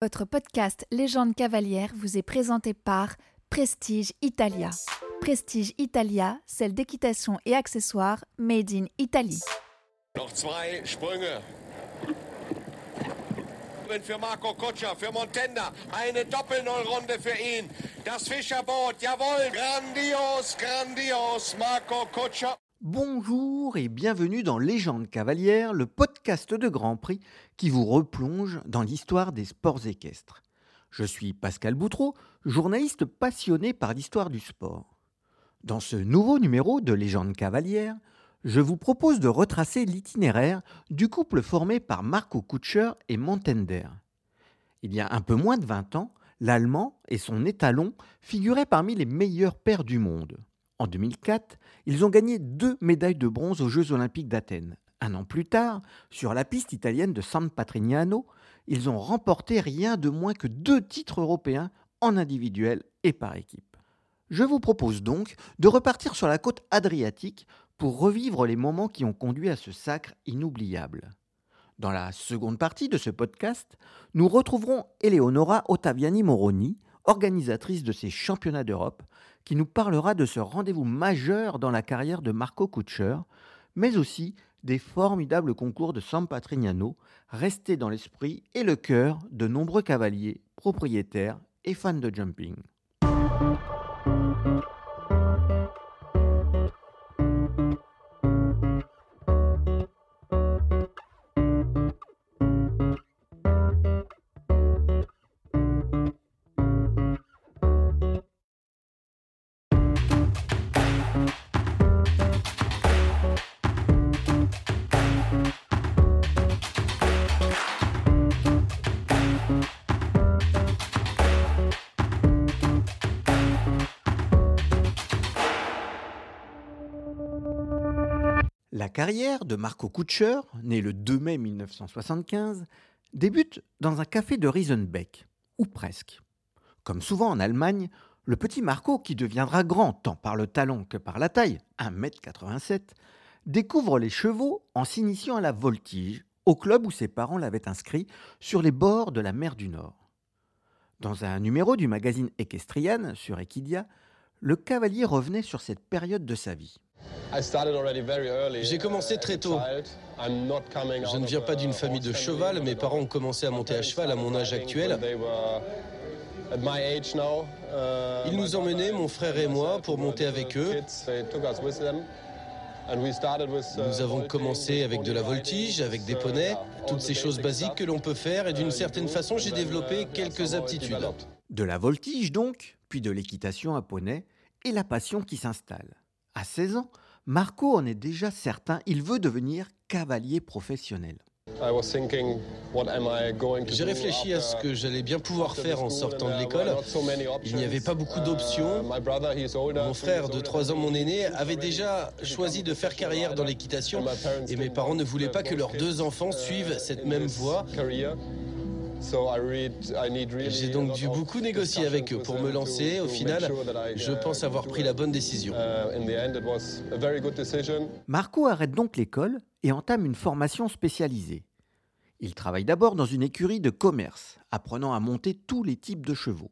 Votre podcast Légende cavalière vous est présenté par Prestige Italia. Prestige Italia, celle d'équitation et accessoires made in Italy. Noch zwei Sprünge. Für Marco Kutscher, für Montenda, eine Doppelnullrunde für ihn. Das Fischerboot, jawohl, grandios, grandios, Marco Kutscher. Bonjour et bienvenue dans Légende cavalière, le podcast de Grand Prix qui vous replonge dans l'histoire des sports équestres. Je suis Pascal Boutreau, journaliste passionné par l'histoire du sport. Dans ce nouveau numéro de Légende cavalière, je vous propose de retracer l'itinéraire du couple formé par Marco Kutscher et Montender. Il y a un peu moins de 20 ans, l'Allemand et son étalon figuraient parmi les meilleurs pairs du monde. En 2004, ils ont gagné deux médailles de bronze aux Jeux olympiques d'Athènes. Un an plus tard, sur la piste italienne de San Patrignano, ils ont remporté rien de moins que deux titres européens en individuel et par équipe. Je vous propose donc de repartir sur la côte adriatique pour revivre les moments qui ont conduit à ce sacre inoubliable. Dans la seconde partie de ce podcast, nous retrouverons Eleonora Ottaviani Moroni, organisatrice de ces championnats d'Europe, qui nous parlera de ce rendez-vous majeur dans la carrière de Marco Kutscher, mais aussi des formidables concours de San Patrignano, restés dans l'esprit et le cœur de nombreux cavaliers, propriétaires et fans de jumping. Carrière de Marco Kutscher, né le 2 mai 1975, débute dans un café de Riesenbeck, ou presque. Comme souvent en Allemagne, le petit Marco, qui deviendra grand tant par le talon que par la taille, 1m87, découvre les chevaux en s'initiant à la voltige, au club où ses parents l'avaient inscrit sur les bords de la mer du Nord. Dans un numéro du magazine Equestrian sur Equidia, le cavalier revenait sur cette période de sa vie. J'ai commencé très tôt. Je ne viens pas d'une famille de cheval. Mes parents ont commencé à monter à cheval à mon âge actuel. Ils nous emmenaient, mon frère et moi, pour monter avec eux. Nous avons commencé avec de la voltige, avec des poneys, toutes ces choses basiques que l'on peut faire et d'une certaine façon j'ai développé quelques aptitudes. De la voltige donc, puis de l'équitation à poney, et la passion qui s'installe. À 16 ans, Marco en est déjà certain, il veut devenir cavalier professionnel. J'ai réfléchi à ce que j'allais bien pouvoir faire en sortant de l'école. Il n'y avait pas beaucoup d'options. Mon frère de 3 ans, mon aîné, avait déjà choisi de faire carrière dans l'équitation et mes parents ne voulaient pas que leurs deux enfants suivent cette même voie. J'ai donc dû beaucoup négocier avec eux pour me lancer. Au final, je pense avoir pris la bonne décision. Marco arrête donc l'école et entame une formation spécialisée. Il travaille d'abord dans une écurie de commerce, apprenant à monter tous les types de chevaux.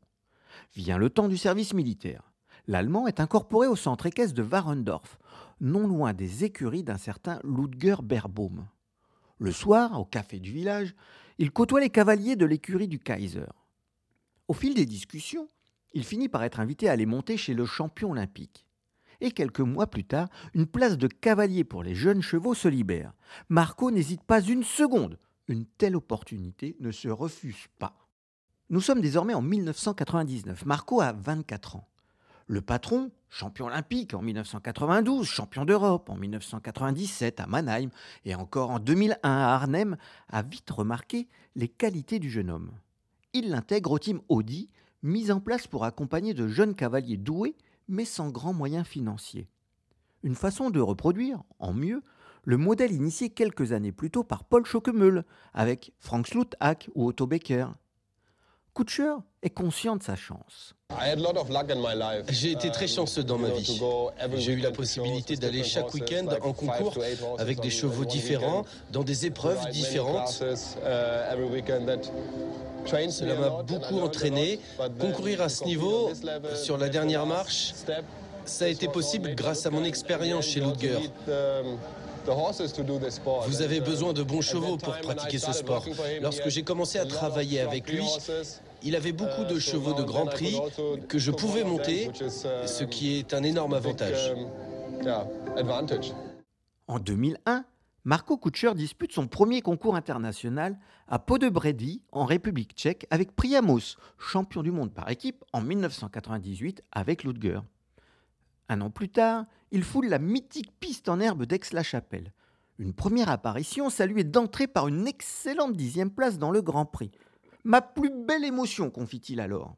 Vient le temps du service militaire. L'Allemand est incorporé au centre équestre de Warendorf, non loin des écuries d'un certain Ludger Berbaum. Le soir, au café du village, il côtoie les cavaliers de l'écurie du Kaiser. Au fil des discussions, il finit par être invité à aller monter chez le champion olympique. Et quelques mois plus tard, une place de cavalier pour les jeunes chevaux se libère. Marco n'hésite pas une seconde. Une telle opportunité ne se refuse pas. Nous sommes désormais en 1999. Marco a 24 ans. Le patron, champion olympique en 1992, champion d'Europe en 1997 à Mannheim et encore en 2001 à Arnhem, a vite remarqué les qualités du jeune homme. Il l'intègre au team Audi, mis en place pour accompagner de jeunes cavaliers doués mais sans grands moyens financiers. Une façon de reproduire, en mieux, le modèle initié quelques années plus tôt par Paul Schockemöhl avec Frank Sluthack ou Otto Becker. Kutcher est conscient de sa chance. J'ai été très chanceux dans ma vie. J'ai eu la possibilité d'aller chaque week-end en concours avec des chevaux différents, dans des épreuves différentes. Cela m'a beaucoup entraîné. Concourir à ce niveau, sur la dernière marche, ça a été possible grâce à mon expérience chez Ludger. Vous avez besoin de bons chevaux pour pratiquer ce sport. Lorsque j'ai commencé à travailler avec lui, il avait beaucoup de chevaux de Grand Prix que je pouvais monter, ce qui est un énorme avantage. En 2001, Marco Kutscher dispute son premier concours international à Podebrady en République tchèque avec Priamos, champion du monde par équipe en 1998 avec Ludger. Un an plus tard, il foule la mythique piste en herbe d'Aix-la-Chapelle. Une première apparition saluée d'entrée par une excellente dixième place dans le Grand Prix. Ma plus belle émotion, confie-t-il alors.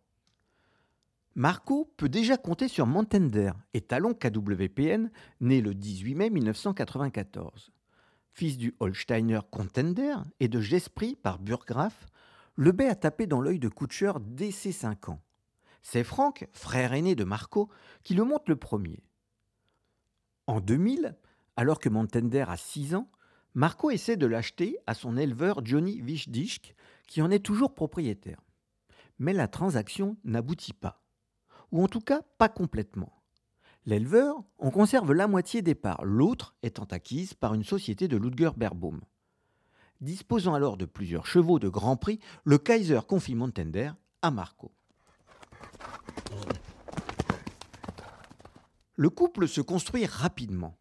Marco peut déjà compter sur Montender, étalon KWPN, né le 18 mai 1994. Fils du Holsteiner Contender et de Gesprit par Burgraf, le a tapé dans l'œil de Kutcher dès ses 5 ans. C'est Franck, frère aîné de Marco, qui le monte le premier. En 2000, alors que Montender a 6 ans, Marco essaie de l'acheter à son éleveur Johnny Wischdisch, qui en est toujours propriétaire. Mais la transaction n'aboutit pas. Ou en tout cas, pas complètement. L'éleveur en conserve la moitié des parts, l'autre étant acquise par une société de Ludger Berbaum. Disposant alors de plusieurs chevaux de Grand Prix, le Kaiser confie Montender à Marco. Le couple se construit rapidement.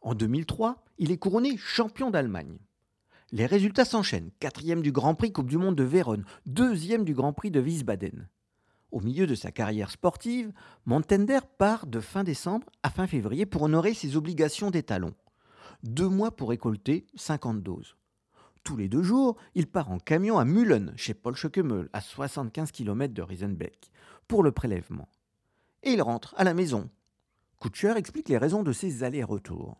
En 2003, il est couronné champion d'Allemagne. Les résultats s'enchaînent. Quatrième du Grand Prix Coupe du Monde de Vérone, deuxième du Grand Prix de Wiesbaden. Au milieu de sa carrière sportive, Montender part de fin décembre à fin février pour honorer ses obligations d'étalon. Deux mois pour récolter 50 doses. Tous les deux jours, il part en camion à Mühlen, chez Paul Schockemöll, à 75 km de Riesenbeck, pour le prélèvement. Et il rentre à la maison, Kutcher explique les raisons de ces allers-retours.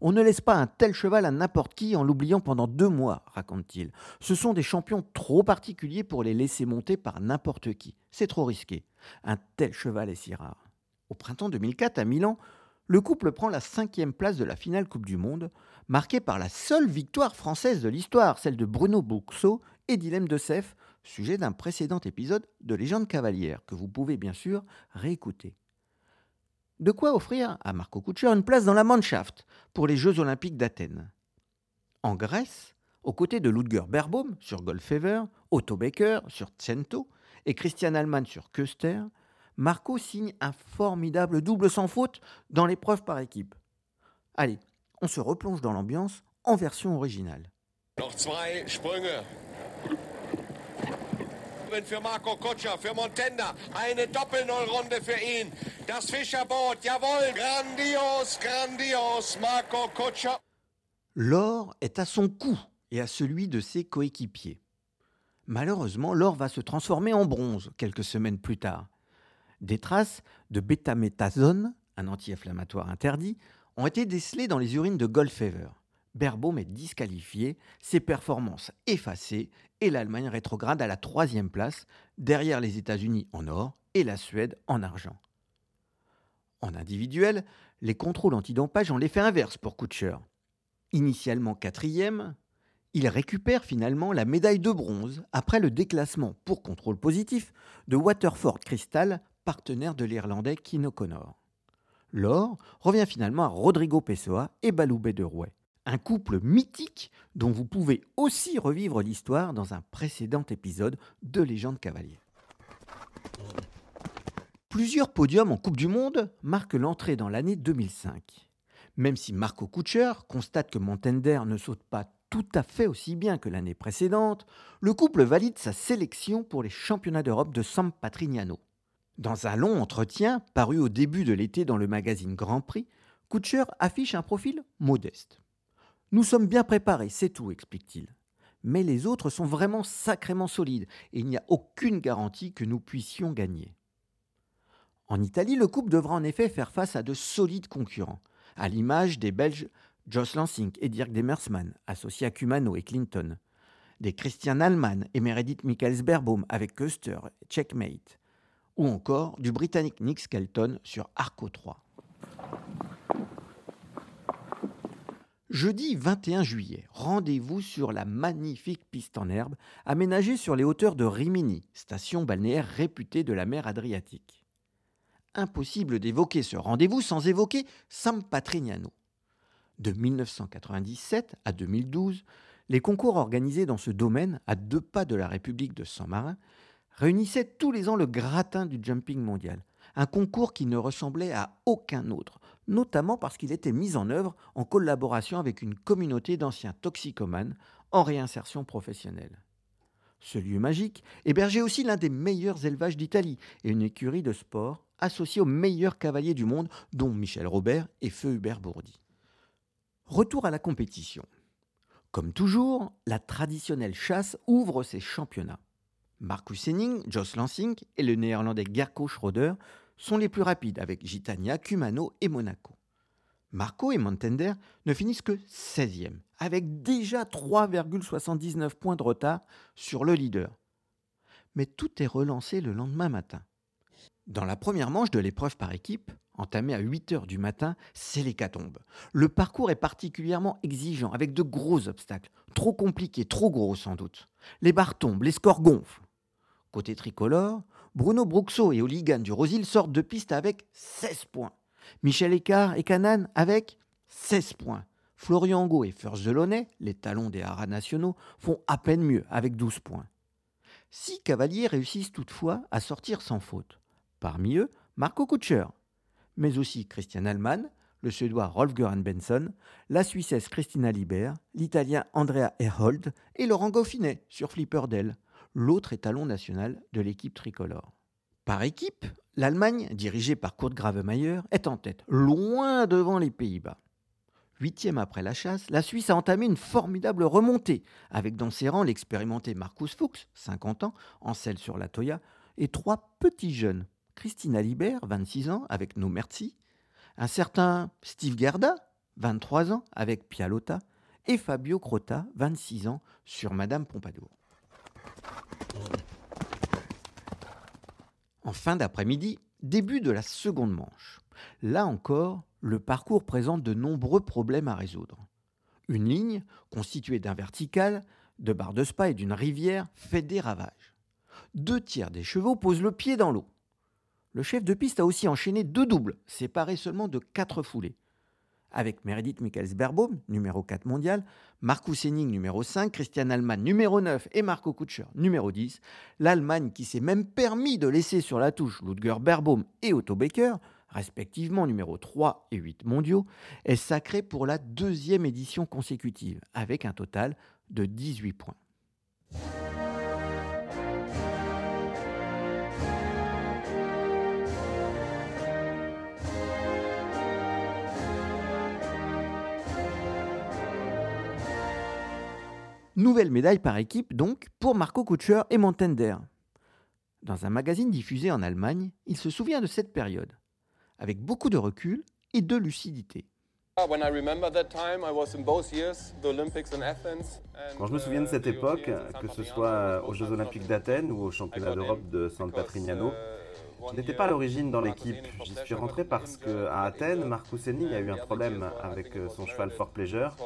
On ne laisse pas un tel cheval à n'importe qui en l'oubliant pendant deux mois, raconte-t-il. Ce sont des champions trop particuliers pour les laisser monter par n'importe qui. C'est trop risqué. Un tel cheval est si rare. Au printemps 2004, à Milan, le couple prend la cinquième place de la finale Coupe du Monde, marquée par la seule victoire française de l'histoire, celle de Bruno Buxo et Dilem de Seff, sujet d'un précédent épisode de Légende cavalière, que vous pouvez bien sûr réécouter. De quoi offrir à Marco Kutscher une place dans la Mannschaft pour les Jeux Olympiques d'Athènes. En Grèce, aux côtés de Ludger Berbaum sur Goldfever, Otto Becker sur Cento et Christian Allman sur Köster, Marco signe un formidable double sans faute dans l'épreuve par équipe. Allez, on se replonge dans l'ambiance en version originale. L'or est à son cou et à celui de ses coéquipiers. Malheureusement, l'or va se transformer en bronze quelques semaines plus tard. Des traces de bétaméthasone, un anti-inflammatoire interdit, ont été décelées dans les urines de Goldfever. Berbaum est disqualifié, ses performances effacées et l'Allemagne rétrograde à la troisième place, derrière les États-Unis en or et la Suède en argent. En individuel, les contrôles antidampage ont l'effet inverse pour Kutscher. Initialement quatrième, il récupère finalement la médaille de bronze après le déclassement pour contrôle positif de Waterford Crystal, partenaire de l'Irlandais Kino O'Connor. L'or revient finalement à Rodrigo Pessoa et Baloubet de Rouet un couple mythique dont vous pouvez aussi revivre l'histoire dans un précédent épisode de Légende cavalier. Plusieurs podiums en Coupe du Monde marquent l'entrée dans l'année 2005. Même si Marco Kutscher constate que Montender ne saute pas tout à fait aussi bien que l'année précédente, le couple valide sa sélection pour les championnats d'Europe de San Patrignano. Dans un long entretien paru au début de l'été dans le magazine Grand Prix, Kutscher affiche un profil modeste. Nous sommes bien préparés, c'est tout, explique-t-il. Mais les autres sont vraiment sacrément solides et il n'y a aucune garantie que nous puissions gagner. En Italie, le couple devra en effet faire face à de solides concurrents, à l'image des Belges Jos Lansing et Dirk Demersman, associés à Cumano et Clinton. des Christian Allman et Meredith Michaels-Berbaum avec Custer, Checkmate, ou encore du Britannique Nick Skelton sur Arco 3. Jeudi 21 juillet, rendez-vous sur la magnifique piste en herbe aménagée sur les hauteurs de Rimini, station balnéaire réputée de la mer Adriatique. Impossible d'évoquer ce rendez-vous sans évoquer San Patrignano. De 1997 à 2012, les concours organisés dans ce domaine, à deux pas de la République de San-Marin, réunissaient tous les ans le gratin du jumping mondial, un concours qui ne ressemblait à aucun autre, notamment parce qu'il était mis en œuvre en collaboration avec une communauté d'anciens toxicomanes en réinsertion professionnelle. Ce lieu magique hébergeait aussi l'un des meilleurs élevages d'Italie et une écurie de sport associée aux meilleurs cavaliers du monde, dont Michel Robert et Feu Hubert Bourdi. Retour à la compétition. Comme toujours, la traditionnelle chasse ouvre ses championnats. Marcus Henning, Jos Lansing et le néerlandais Gerko Schroeder sont les plus rapides avec Gitania, Cumano et Monaco. Marco et Montender ne finissent que 16e, avec déjà 3,79 points de retard sur le leader. Mais tout est relancé le lendemain matin. Dans la première manche de l'épreuve par équipe, entamée à 8 heures du matin, c'est l'hécatombe. Le parcours est particulièrement exigeant, avec de gros obstacles, trop compliqués, trop gros sans doute. Les barres tombent, les scores gonflent. Côté tricolore, Bruno Bruxo et Oligan du Rosil sortent de piste avec 16 points. Michel Écart et Canan avec 16 points. Florian Go et First Delaunay, les talons des haras nationaux, font à peine mieux avec 12 points. Six cavaliers réussissent toutefois à sortir sans faute. Parmi eux, Marco Kutscher, mais aussi Christian Allman, le Suédois Rolf Göran Benson, la Suissesse Christina Liber, l'Italien Andrea Erhold et Laurent Goffinet sur Flipperdell, l'autre étalon national de l'équipe tricolore. Par équipe, l'Allemagne, dirigée par Kurt Gravemeyer, est en tête, loin devant les Pays-Bas. Huitième après la chasse, la Suisse a entamé une formidable remontée, avec dans ses rangs l'expérimenté Marcus Fuchs, 50 ans, en selle sur la Toya, et trois petits jeunes, Christina Libert, 26 ans, avec No Merci, un certain Steve Gerda, 23 ans, avec Pialota, et Fabio Crota, 26 ans, sur Madame Pompadour. En fin d'après-midi, début de la seconde manche. Là encore, le parcours présente de nombreux problèmes à résoudre. Une ligne, constituée d'un vertical, de barres de spa et d'une rivière, fait des ravages. Deux tiers des chevaux posent le pied dans l'eau. Le chef de piste a aussi enchaîné deux doubles, séparés seulement de quatre foulées avec Meredith Michaels-Berbaum, numéro 4 mondial, Marcus Henning, numéro 5, Christian Allman, numéro 9 et Marco Kutscher, numéro 10. L'Allemagne, qui s'est même permis de laisser sur la touche Ludger Berbaum et Otto Becker, respectivement numéro 3 et 8 mondiaux, est sacrée pour la deuxième édition consécutive, avec un total de 18 points. Nouvelle médaille par équipe donc pour Marco Kutscher et Montender. Dans un magazine diffusé en Allemagne, il se souvient de cette période, avec beaucoup de recul et de lucidité. Quand je me souviens de cette uh, époque, que ce soit aux Jeux Olympiques d'Athènes ou aux Championnats d'Europe de San Patrignano, uh, je n'étais pas à l'origine dans l'équipe. J'y suis rentré parce qu'à Athènes, Marcus Henning a eu un problème avec euh, son cheval Fort Pleasure.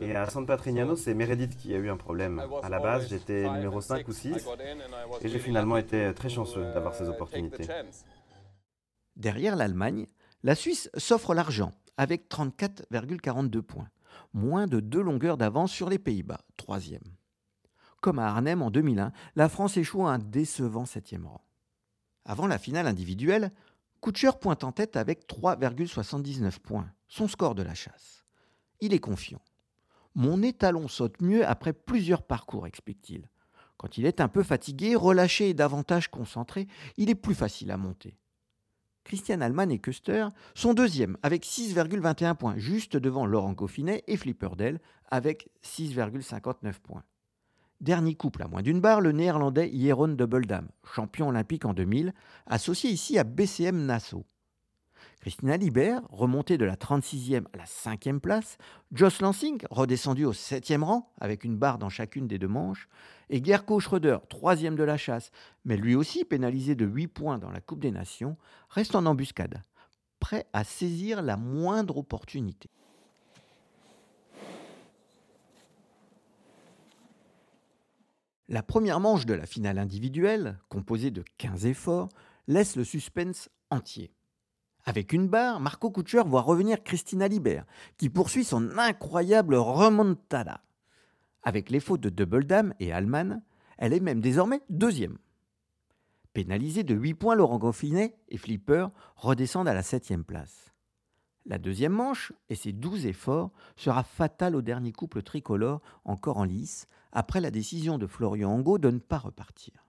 Et à San Patrignano, c'est Meredith qui a eu un problème. À la base, j'étais numéro 5 ou 6. Et j'ai finalement été très chanceux d'avoir ces opportunités. Derrière l'Allemagne, la Suisse s'offre l'argent avec 34,42 points, moins de deux longueurs d'avance sur les Pays-Bas, troisième. Comme à Arnhem en 2001, la France échoue à un décevant septième rang. Avant la finale individuelle, Kutcher pointe en tête avec 3,79 points, son score de la chasse. Il est confiant. Mon étalon saute mieux après plusieurs parcours, explique-t-il. Quand il est un peu fatigué, relâché et davantage concentré, il est plus facile à monter. Christian Allman et Custer sont deuxièmes avec 6,21 points, juste devant Laurent Goffinet et Flipperdell avec 6,59 points. Dernier couple à moins d'une barre, le néerlandais Jeroen Dubbeldam, champion olympique en 2000, associé ici à BCM Nassau. Christina Libert, remontée de la 36e à la 5e place, Joss Lansing, redescendu au 7e rang avec une barre dans chacune des deux manches, et Gerko Schröder, 3e de la chasse, mais lui aussi pénalisé de 8 points dans la Coupe des Nations, reste en embuscade, prêt à saisir la moindre opportunité. La première manche de la finale individuelle, composée de 15 efforts, laisse le suspense entier. Avec une barre, Marco Kutscher voit revenir Christina Libert, qui poursuit son incroyable remontada. Avec les fautes de Double Dame et Allman, elle est même désormais deuxième. Pénalisée de 8 points, Laurent Goffinet et Flipper redescendent à la septième place. La deuxième manche, et ses 12 efforts, sera fatale au dernier couple tricolore encore en lice, après la décision de Florian Angot de ne pas repartir.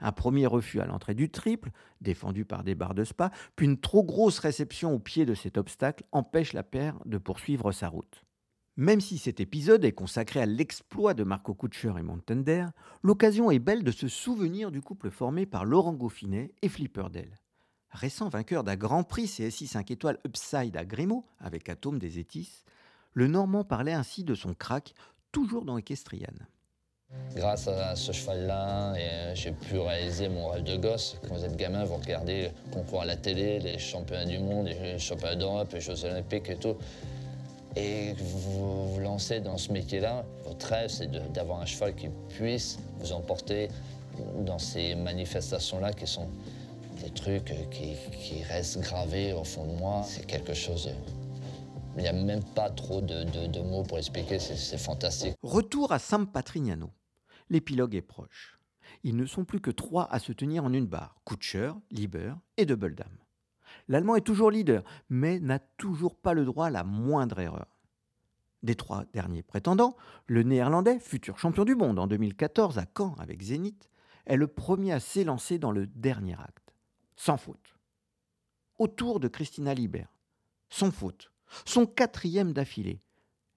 Un premier refus à l'entrée du triple, défendu par des barres de spa, puis une trop grosse réception au pied de cet obstacle empêche la paire de poursuivre sa route. Même si cet épisode est consacré à l'exploit de Marco Kutscher et Montender, l'occasion est belle de se souvenir du couple formé par Laurent Goffinet et Flipper Dell. Récent vainqueur d'un Grand Prix CSI 5 étoiles Upside à Grimaud avec Atome des Étis, le Normand parlait ainsi de son crack toujours dans Equestrian. Grâce à ce cheval-là, j'ai pu réaliser mon rêve de gosse. Quand vous êtes gamin, vous regardez le concours à la télé, les championnats du monde, les championnats d'Europe, les Jeux olympiques et tout. Et vous vous lancez dans ce métier-là. Votre rêve, c'est d'avoir un cheval qui puisse vous emporter dans ces manifestations-là qui sont des trucs qui, restent gravés au fond de moi. C'est quelque chose. Il n'y a même pas trop de, mots pour expliquer, c'est fantastique. Retour à San Patrignano. L'épilogue est proche. Ils ne sont plus que trois à se tenir en une barre Kutscher, Lieber et Double Dame. L'Allemand est toujours leader, mais n'a toujours pas le droit à la moindre erreur. Des trois derniers prétendants, le Néerlandais, futur champion du monde en 2014 à Caen avec Zénith, est le premier à s'élancer dans le dernier acte, sans faute. Autour de Christina Lieber, sans faute, son quatrième d'affilée.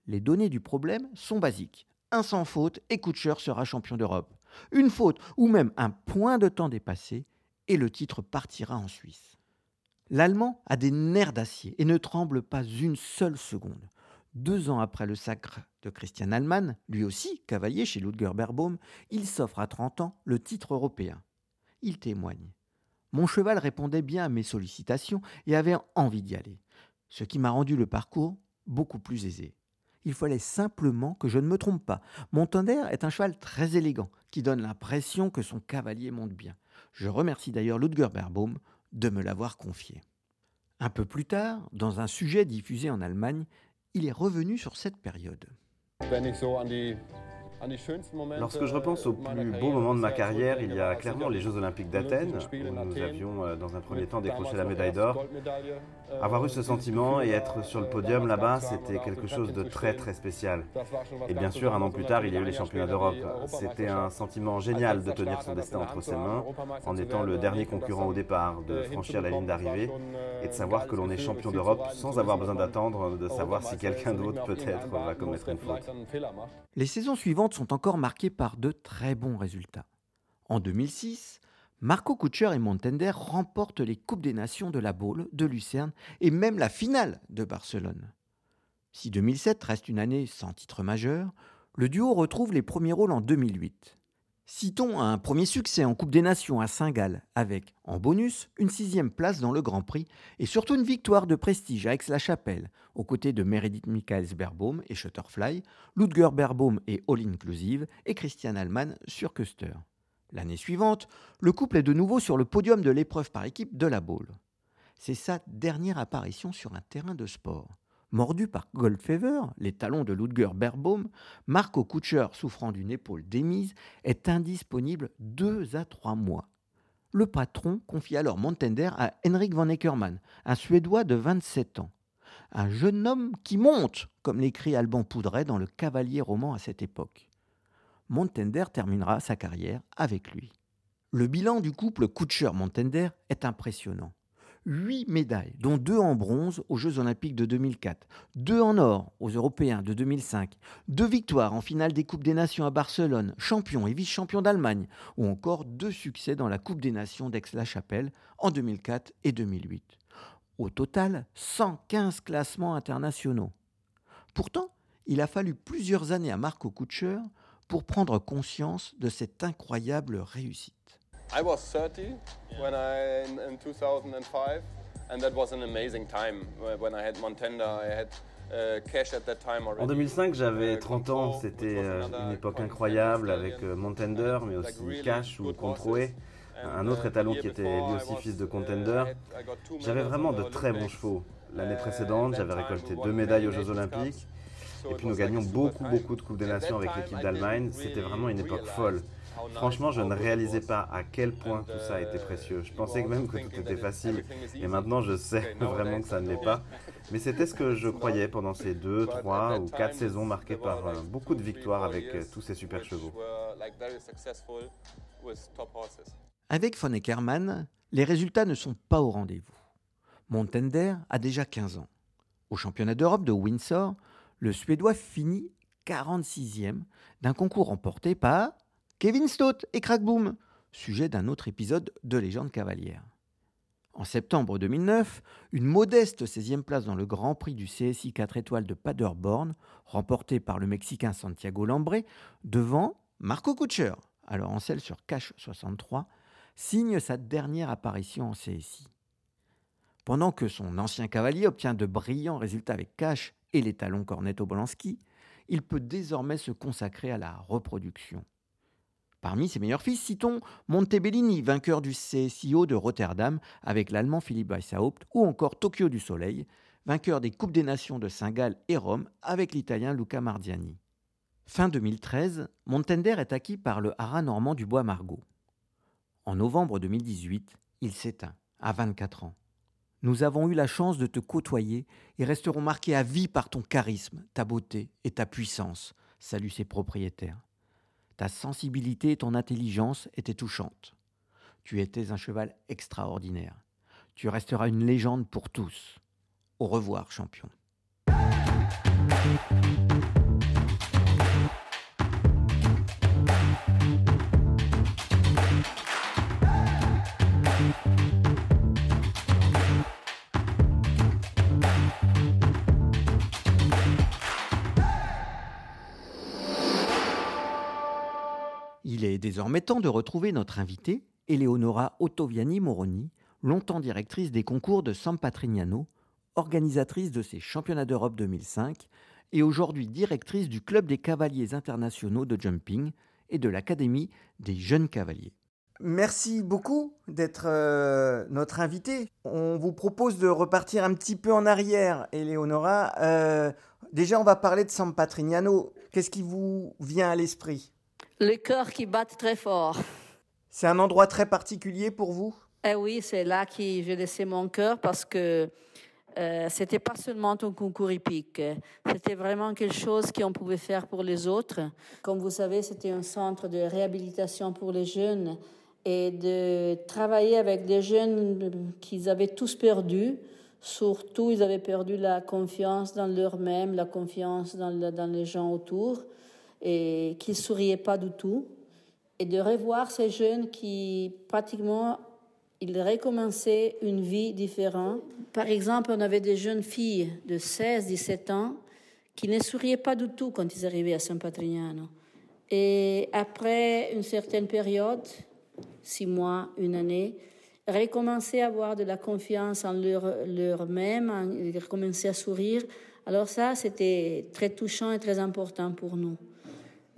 Les données du problème sont basiques un sans faute et Kutscher sera champion d'Europe. Une faute ou même un point de temps dépassé et le titre partira en Suisse. L'Allemand a des nerfs d'acier et ne tremble pas une seule seconde. Deux ans après le sacre de Christian Allmann, lui aussi cavalier chez Ludger Berbaum, il s'offre à 30 ans le titre européen. Il témoigne. Mon cheval répondait bien à mes sollicitations et avait envie d'y aller, ce qui m'a rendu le parcours beaucoup plus aisé. Il fallait simplement que je ne me trompe pas. Montander est un cheval très élégant, qui donne l'impression que son cavalier monte bien. Je remercie d'ailleurs Ludger Berbaum de me l'avoir confié. Un peu plus tard, dans un sujet diffusé en Allemagne, il est revenu sur cette période. Lorsque je repense au plus beau moment de ma carrière, il y a clairement les Jeux Olympiques d'Athènes, où nous avions euh, dans un premier temps décroché la médaille d'or. Avoir eu ce sentiment et être sur le podium là-bas, c'était quelque chose de très très spécial. Et bien sûr, un an plus tard, il y a eu les championnats d'Europe. C'était un sentiment génial de tenir son destin entre ses mains, en étant le dernier concurrent au départ, de franchir la ligne d'arrivée et de savoir que l'on est champion d'Europe sans avoir besoin d'attendre de savoir si quelqu'un d'autre peut-être va commettre une faute. Les saisons suivantes sont encore marquées par de très bons résultats. En 2006, Marco Kutscher et Montender remportent les Coupes des Nations de la Baule, de Lucerne et même la finale de Barcelone. Si 2007 reste une année sans titre majeur, le duo retrouve les premiers rôles en 2008. Citons un premier succès en Coupe des Nations à Saint-Gall, avec, en bonus, une sixième place dans le Grand Prix et surtout une victoire de prestige à Aix-la-Chapelle, aux côtés de Meredith Michaels Berbaum et Shutterfly, Ludger Berbaum et All Inclusive et Christian Allman sur Custer. L'année suivante, le couple est de nouveau sur le podium de l'épreuve par équipe de la Baule. C'est sa dernière apparition sur un terrain de sport. Mordu par Goldfever, les talons de Ludger Berbaum, Marco Kutscher, souffrant d'une épaule démise, est indisponible deux à trois mois. Le patron confie alors Montender à Henrik von Eckermann, un Suédois de 27 ans. Un jeune homme qui monte, comme l'écrit Alban Poudret dans le Cavalier roman à cette époque. Montender terminera sa carrière avec lui. Le bilan du couple Kutscher-Montender est impressionnant. 8 médailles, dont 2 en bronze aux Jeux Olympiques de 2004, 2 en or aux Européens de 2005, 2 victoires en finale des Coupes des Nations à Barcelone, champion et vice-champion d'Allemagne, ou encore 2 succès dans la Coupe des Nations d'Aix-la-Chapelle en 2004 et 2008. Au total, 115 classements internationaux. Pourtant, il a fallu plusieurs années à Marco Kutscher pour prendre conscience de cette incroyable réussite. I was 30 when I in, in 2005 and that was an amazing time when I had Montenda I had uh, cash at that time already. En 2005, j'avais 30 ans, c'était euh, une époque incroyable avec euh, Montender, mais aussi Cash ou Controé, un autre étalon qui était lui aussi fils de Contender. J'avais vraiment de très bons chevaux. L'année précédente, j'avais récolté deux médailles aux Jeux Olympiques. Et puis nous gagnions beaucoup, beaucoup de Coupes des Nations avec l'équipe d'Allemagne. C'était vraiment une époque folle. Franchement, je ne réalisais pas à quel point tout ça était précieux. Je pensais même que tout était facile. Et maintenant, je sais vraiment que ça ne l'est pas. Mais c'était ce que je croyais pendant ces deux, trois ou quatre saisons marquées par euh, beaucoup de victoires avec euh, tous ces super chevaux. Avec Von Eckermann, les résultats ne sont pas au rendez-vous. Montender a déjà 15 ans. Au championnat d'Europe de Windsor, le Suédois finit 46e d'un concours remporté par Kevin Stott et Crackboom, sujet d'un autre épisode de Légende cavalière. En septembre 2009, une modeste 16e place dans le Grand Prix du CSI 4 étoiles de Paderborn, remporté par le Mexicain Santiago Lambré, devant Marco Kutscher, alors en selle sur Cash 63, signe sa dernière apparition en CSI. Pendant que son ancien cavalier obtient de brillants résultats avec Cash et les talons Cornetto Bolanski, il peut désormais se consacrer à la reproduction. Parmi ses meilleurs fils, citons Montebellini, vainqueur du CSIO de Rotterdam avec l'allemand Philippe Weishaupt, ou encore Tokyo du Soleil, vainqueur des Coupes des Nations de Saint-Gall et Rome avec l'italien Luca Mardiani. Fin 2013, Montender est acquis par le haras normand du Bois Margot. En novembre 2018, il s'éteint, à 24 ans. Nous avons eu la chance de te côtoyer et resterons marqués à vie par ton charisme, ta beauté et ta puissance, salue ses propriétaires. Ta sensibilité et ton intelligence étaient touchantes. Tu étais un cheval extraordinaire. Tu resteras une légende pour tous. Au revoir, champion. Il est désormais temps de retrouver notre invitée, Eleonora Ottoviani Moroni, longtemps directrice des concours de San Patrignano, organisatrice de ces championnats d'Europe 2005 et aujourd'hui directrice du Club des cavaliers internationaux de jumping et de l'Académie des jeunes cavaliers. Merci beaucoup d'être euh, notre invitée. On vous propose de repartir un petit peu en arrière, Eleonora. Euh, déjà, on va parler de San Patrignano. Qu'est-ce qui vous vient à l'esprit? Le cœur qui bat très fort. C'est un endroit très particulier pour vous? Eh oui, c'est là que j'ai laissé mon cœur parce que euh, c'était pas seulement un concours hippique, c'était vraiment quelque chose qu'on pouvait faire pour les autres. Comme vous savez, c'était un centre de réhabilitation pour les jeunes et de travailler avec des jeunes qu'ils avaient tous perdu. Surtout, ils avaient perdu la confiance dans leur-même, la confiance dans, dans les gens autour et qui souriaient pas du tout. Et de revoir ces jeunes qui, pratiquement, ils recommençaient une vie différente. Par exemple, on avait des jeunes filles de 16, 17 ans qui ne souriaient pas du tout quand ils arrivaient à San Patrignano. Et après une certaine période, six mois, une année, recommençaient à avoir de la confiance en leur, leur même, ils recommençaient à sourire. Alors ça, c'était très touchant et très important pour nous.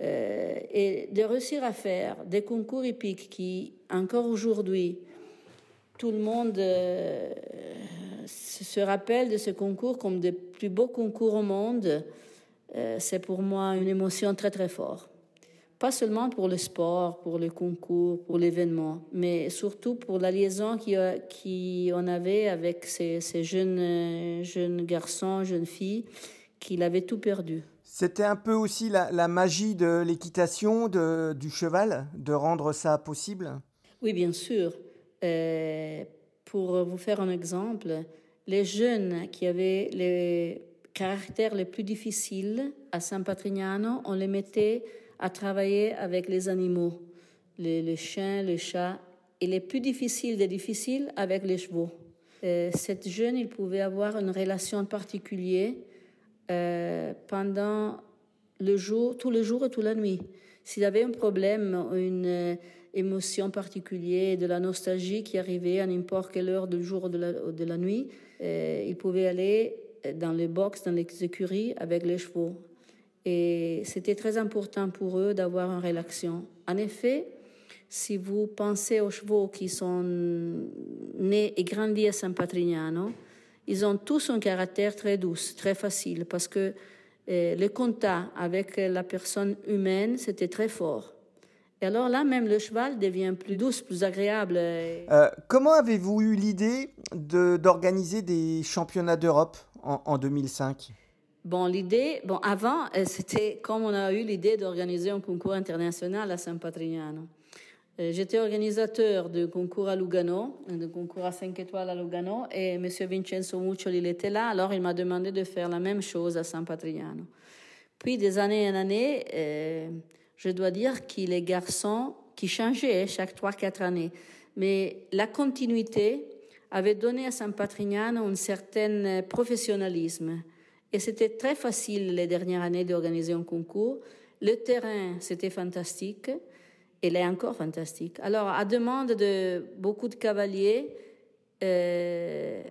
Euh, et de réussir à faire des concours hippiques qui, encore aujourd'hui, tout le monde euh, se rappelle de ce concours comme des plus beaux concours au monde, euh, c'est pour moi une émotion très très forte. Pas seulement pour le sport, pour le concours, pour l'événement, mais surtout pour la liaison qu'on qui avait avec ces, jeunes, jeunes garçons, jeunes filles, qui avaient tout perdu. C'était un peu aussi la, magie de l'équitation, du cheval, de rendre ça possible? Oui, bien sûr. Euh, pour vous faire un exemple, les jeunes qui avaient les caractères les plus difficiles à San Patrignano, on les mettait à travailler avec les animaux, les, chiens, les chats, et les plus difficiles des difficiles avec les chevaux. cette jeune, il pouvait avoir une relation particulière pendant le jour, tout le jour et toute la nuit. S'il avait un problème, une émotion particulière, de la nostalgie qui arrivait à n'importe quelle heure du jour ou de la, nuit, il pouvait aller dans les box, dans les écuries avec les chevaux. Et c'était très important pour eux d'avoir une relation. En effet, si vous pensez aux chevaux qui sont nés et grandis à San Patrignano, ils ont tous un caractère très doux, très facile, parce que eh, le contact avec la personne humaine, c'était très fort. Et alors là, même le cheval devient plus doux, plus agréable. Euh, comment avez-vous eu l'idée d'organiser des championnats d'Europe en, en 2005 Bon, l'idée, bon, avant, euh, c'était comme on a eu l'idée d'organiser un concours international à San Patrignano. Euh, j'étais organisateur du concours à Lugano, du concours à 5 étoiles à Lugano, et M. Vincenzo Muccioli était là, alors il m'a demandé de faire la même chose à San Patrignano. Puis, des années en années, euh, je dois dire que les garçons qui changeaient chaque 3-4 années, mais la continuité avait donné à San Patrignano un certain professionnalisme. Et c'était très facile les dernières années d'organiser un concours. Le terrain, c'était fantastique. Il est encore fantastique. Alors, à demande de beaucoup de cavaliers, euh,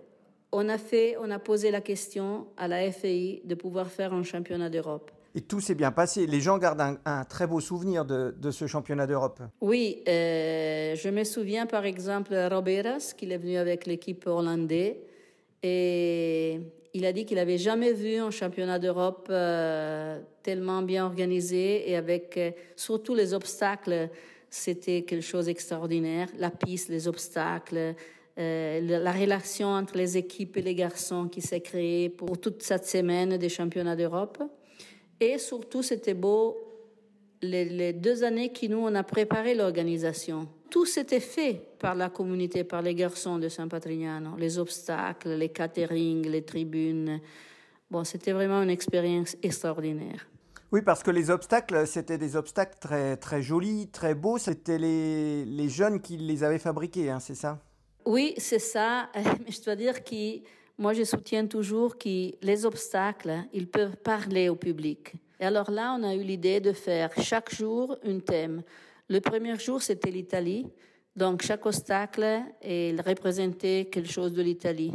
on, a fait, on a posé la question à la FI de pouvoir faire un championnat d'Europe. Et tout s'est bien passé. Les gens gardent un, très beau souvenir de, de ce championnat d'Europe. Oui, euh, je me souviens par exemple Roberas, qui est venu avec l'équipe hollandaise. Et il a dit qu'il n'avait jamais vu un championnat d'Europe euh, tellement bien organisé et avec euh, surtout les obstacles, c'était quelque chose d'extraordinaire. La piste, les obstacles, euh, la relation entre les équipes et les garçons qui s'est créée pour toute cette semaine des championnats d'Europe. Et surtout, c'était beau les, les, deux années qui nous on a préparé l'organisation. Tout s'était fait par la communauté, par les garçons de San Patrignano, les obstacles, les caterings, les tribunes. Bon, c'était vraiment une expérience extraordinaire. Oui, parce que les obstacles, c'était des obstacles très, très jolis, très beaux. C'était les, les jeunes qui les avaient fabriqués, hein, c'est ça? Oui, c'est ça. Mais je dois dire que moi, je soutiens toujours que les obstacles, ils peuvent parler au public. Et alors là, on a eu l'idée de faire chaque jour un thème. Le premier jour, c'était l'Italie. Donc, chaque obstacle il représentait quelque chose de l'Italie.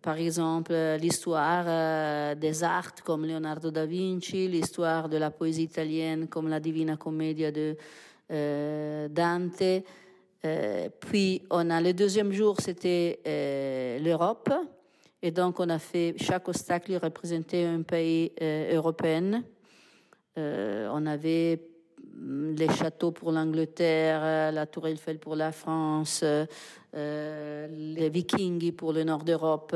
Par exemple, l'histoire euh, des arts comme Leonardo da Vinci, l'histoire de la poésie italienne comme la Divina Commedia de euh, Dante. Euh, puis, on a le deuxième jour, c'était l'Europe. Et donc, on a fait, chaque obstacle représentait un pays européen. Euh, on avait mm, les châteaux pour l'Angleterre, la Tour Eiffel pour la France, euh, les Vikings pour le nord d'Europe.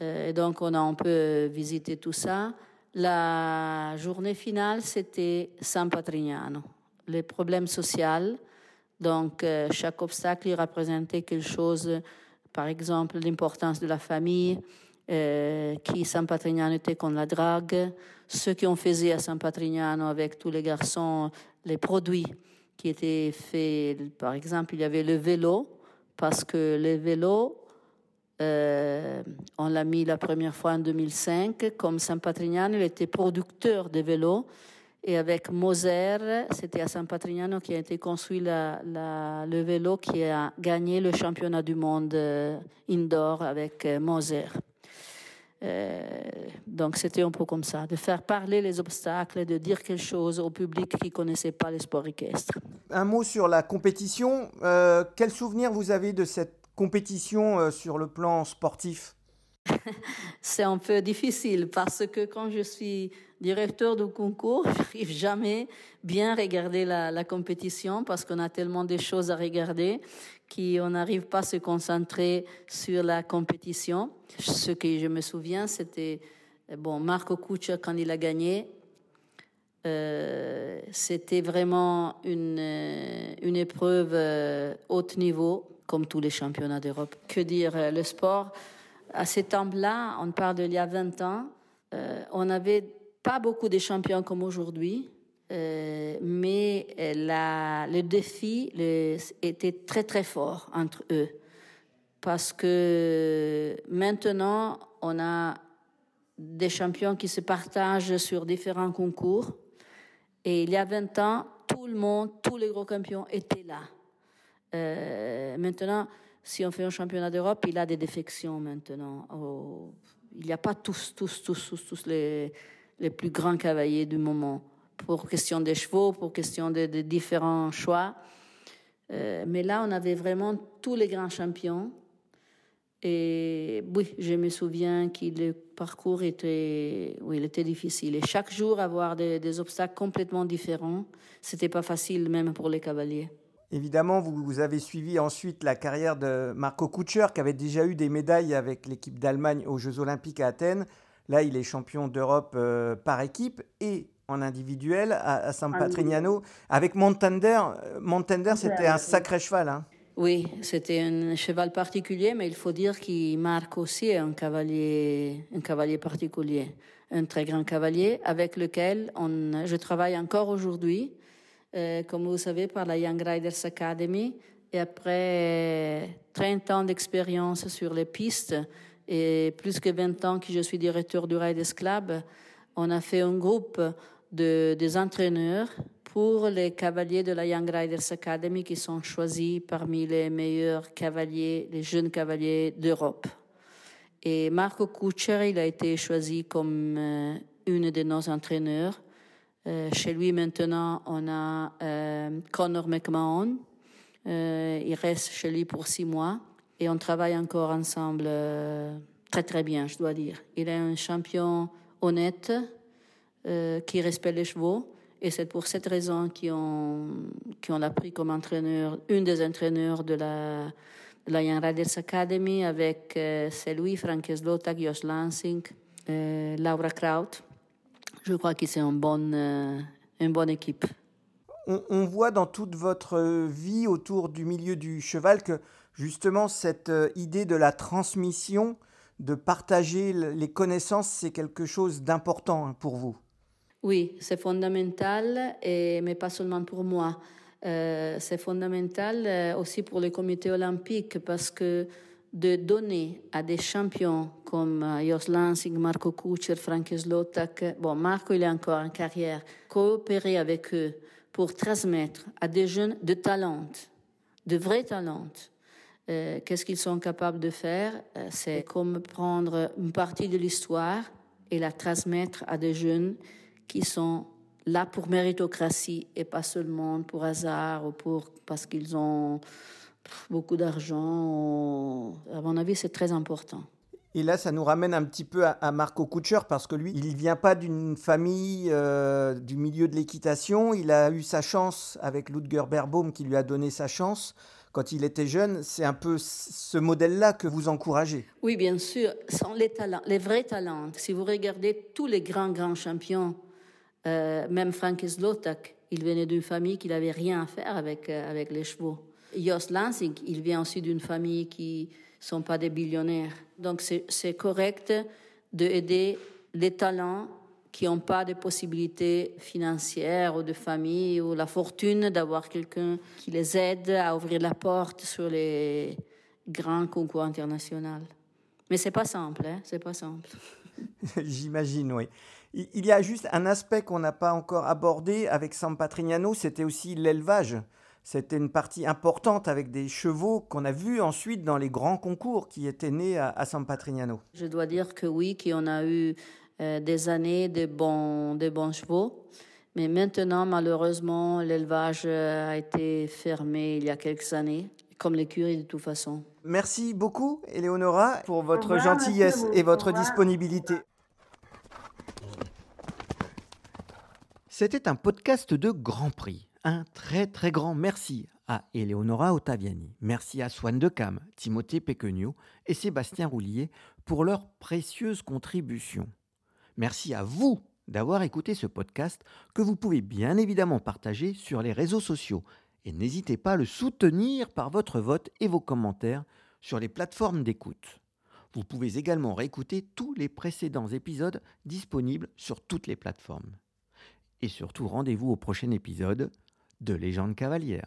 Euh, et donc, on a un peu visité tout ça. La journée finale, c'était San Patrignano, les problèmes sociaux. Donc, chaque obstacle représentait quelque chose, par exemple, l'importance de la famille, qui San Patrignano était contre la drague, ce qu'on faisait à San Patrignano avec tous les garçons, les produits qui étaient faits. Par exemple, il y avait le vélo, parce que le vélo, euh, on l'a mis la première fois en 2005. Comme San Patrignano, il était producteur de vélos. Et avec Moser, c'était à San Patrignano qui a été construit le vélo qui a gagné le championnat du monde euh, indoor avec euh, Moser. Euh, donc c'était un peu comme ça, de faire parler les obstacles, de dire quelque chose au public qui ne connaissait pas les sports équestres. Un mot sur la compétition. Euh, quel souvenir vous avez de cette compétition euh, sur le plan sportif? C'est un peu difficile parce que quand je suis directeur du concours, je n'arrive jamais bien regarder la, compétition parce qu'on a tellement de choses à regarder qu'on n'arrive pas à se concentrer sur la compétition. Ce que je me souviens, c'était bon, Marco Kucha quand il a gagné. Euh, c'était vraiment une, une épreuve euh, haut niveau, comme tous les championnats d'Europe. Que dire, euh, le sport, à ce temps-là, on parle d'il y a 20 ans, on n'avait pas beaucoup de champions comme aujourd'hui. Euh, mais euh, la, le défi était très très fort entre eux. parce que maintenant, on a des champions qui se partagent sur différents concours. Et il y a 20 ans, tout le monde, tous les gros champions étaient là. Euh, maintenant, si on fait un championnat d'Europe, il y a des défections maintenant. Oh, il n'y a pas tous, tous, tous, tous, tous les, les plus grands cavaliers du moment. Pour question des chevaux, pour question de, différents choix. Euh, mais là, on avait vraiment tous les grands champions. Et oui, je me souviens que le parcours était, oui, était difficile. Et chaque jour, avoir des, obstacles complètement différents, c'était pas facile, même pour les cavaliers. Évidemment, vous, avez suivi ensuite la carrière de Marco Kutscher, qui avait déjà eu des médailles avec l'équipe d'Allemagne aux Jeux Olympiques à Athènes. Là, il est champion d'Europe euh, par équipe et en individuel à, San Patrignano. Avec Montender, Montender c'était un sacré cheval. Hein. Oui, c'était un cheval particulier, mais il faut dire qu'il marque aussi un cavalier, un cavalier particulier, un très grand cavalier avec lequel on, je travaille encore aujourd'hui. Euh, comme vous savez, par la Young Riders Academy. Et après 30 ans d'expérience sur les pistes et plus que 20 ans que je suis directeur du Riders Club, on a fait un groupe de, des entraîneurs pour les cavaliers de la Young Riders Academy qui sont choisis parmi les meilleurs cavaliers, les jeunes cavaliers d'Europe. Et Marco Kutscher, il a été choisi comme euh, une de nos entraîneurs euh, chez lui maintenant, on a euh, Connor McMahon. Euh, il reste chez lui pour six mois et on travaille encore ensemble très très bien, je dois dire. Il est un champion honnête qui respecte les chevaux. Et c'est pour cette raison qu'on qu l'a pris comme entraîneur, une des entraîneurs de la, la Young Riders Academy avec c'est lui, Frank Slotak, Josh Lansing, Laura Kraut. Je crois que c'est une bonne, euh, une bonne équipe. On, voit dans toute votre vie autour du milieu du cheval que justement cette euh, idée de la transmission, de partager les connaissances, c'est quelque chose d'important hein, pour vous? Oui, c'est fondamental, et, mais pas seulement pour moi. Euh, c'est fondamental aussi pour le comité olympique parce que de donner à des champions comme euh, Jos Lansing, Marco Kutscher, Frank Slotak, bon, Marco il est encore en carrière, coopérer avec eux pour transmettre à des jeunes de talent, de vrais talents. Euh, qu'est-ce qu'ils sont capables de faire? Euh, C'est comme prendre une partie de l'histoire et la transmettre à des jeunes qui sont là pour méritocratie et pas seulement pour hasard ou pour parce qu'ils ont beaucoup d'argent. À mon avis, c'est très important. Et là, ça nous ramène un petit peu à, Marco Kutscher parce que lui, il ne vient pas d'une famille euh, du milieu de l'équitation. Il a eu sa chance avec Ludger Berbaum qui lui a donné sa chance quand il était jeune. C'est un peu ce modèle-là que vous encouragez. Oui, bien sûr. Sont les talents, les vrais talents. Si vous regardez tous les grands, grands champions, euh, même Frank Slotak, il venait d'une famille qui n'avait rien à faire avec, euh, avec les chevaux. Jos Lansing, il vient aussi d'une famille qui ne sont pas des billionnaires. Donc c'est correct d'aider les talents qui n'ont pas de possibilités financières ou de famille ou la fortune d'avoir quelqu'un qui les aide à ouvrir la porte sur les grands concours internationaux. Mais c'est pas simple, hein c'est pas simple. J'imagine, oui. Il y a juste un aspect qu'on n'a pas encore abordé avec San Patrignano, c'était aussi l'élevage. C'était une partie importante avec des chevaux qu'on a vus ensuite dans les grands concours qui étaient nés à, San Patrignano. Je dois dire que oui, qu'on a eu euh, des années de bons, de bons chevaux. Mais maintenant, malheureusement, l'élevage euh, a été fermé il y a quelques années, comme l'écurie de toute façon. Merci beaucoup, Eleonora, pour votre gentillesse et votre disponibilité. C'était un podcast de Grand Prix. Un très très grand merci à Eleonora Ottaviani. Merci à Swan Decam, Timothée Péquenio et Sébastien Roulier pour leurs précieuses contributions. Merci à vous d'avoir écouté ce podcast que vous pouvez bien évidemment partager sur les réseaux sociaux. Et n'hésitez pas à le soutenir par votre vote et vos commentaires sur les plateformes d'écoute. Vous pouvez également réécouter tous les précédents épisodes disponibles sur toutes les plateformes. Et surtout, rendez-vous au prochain épisode de Légende cavalière.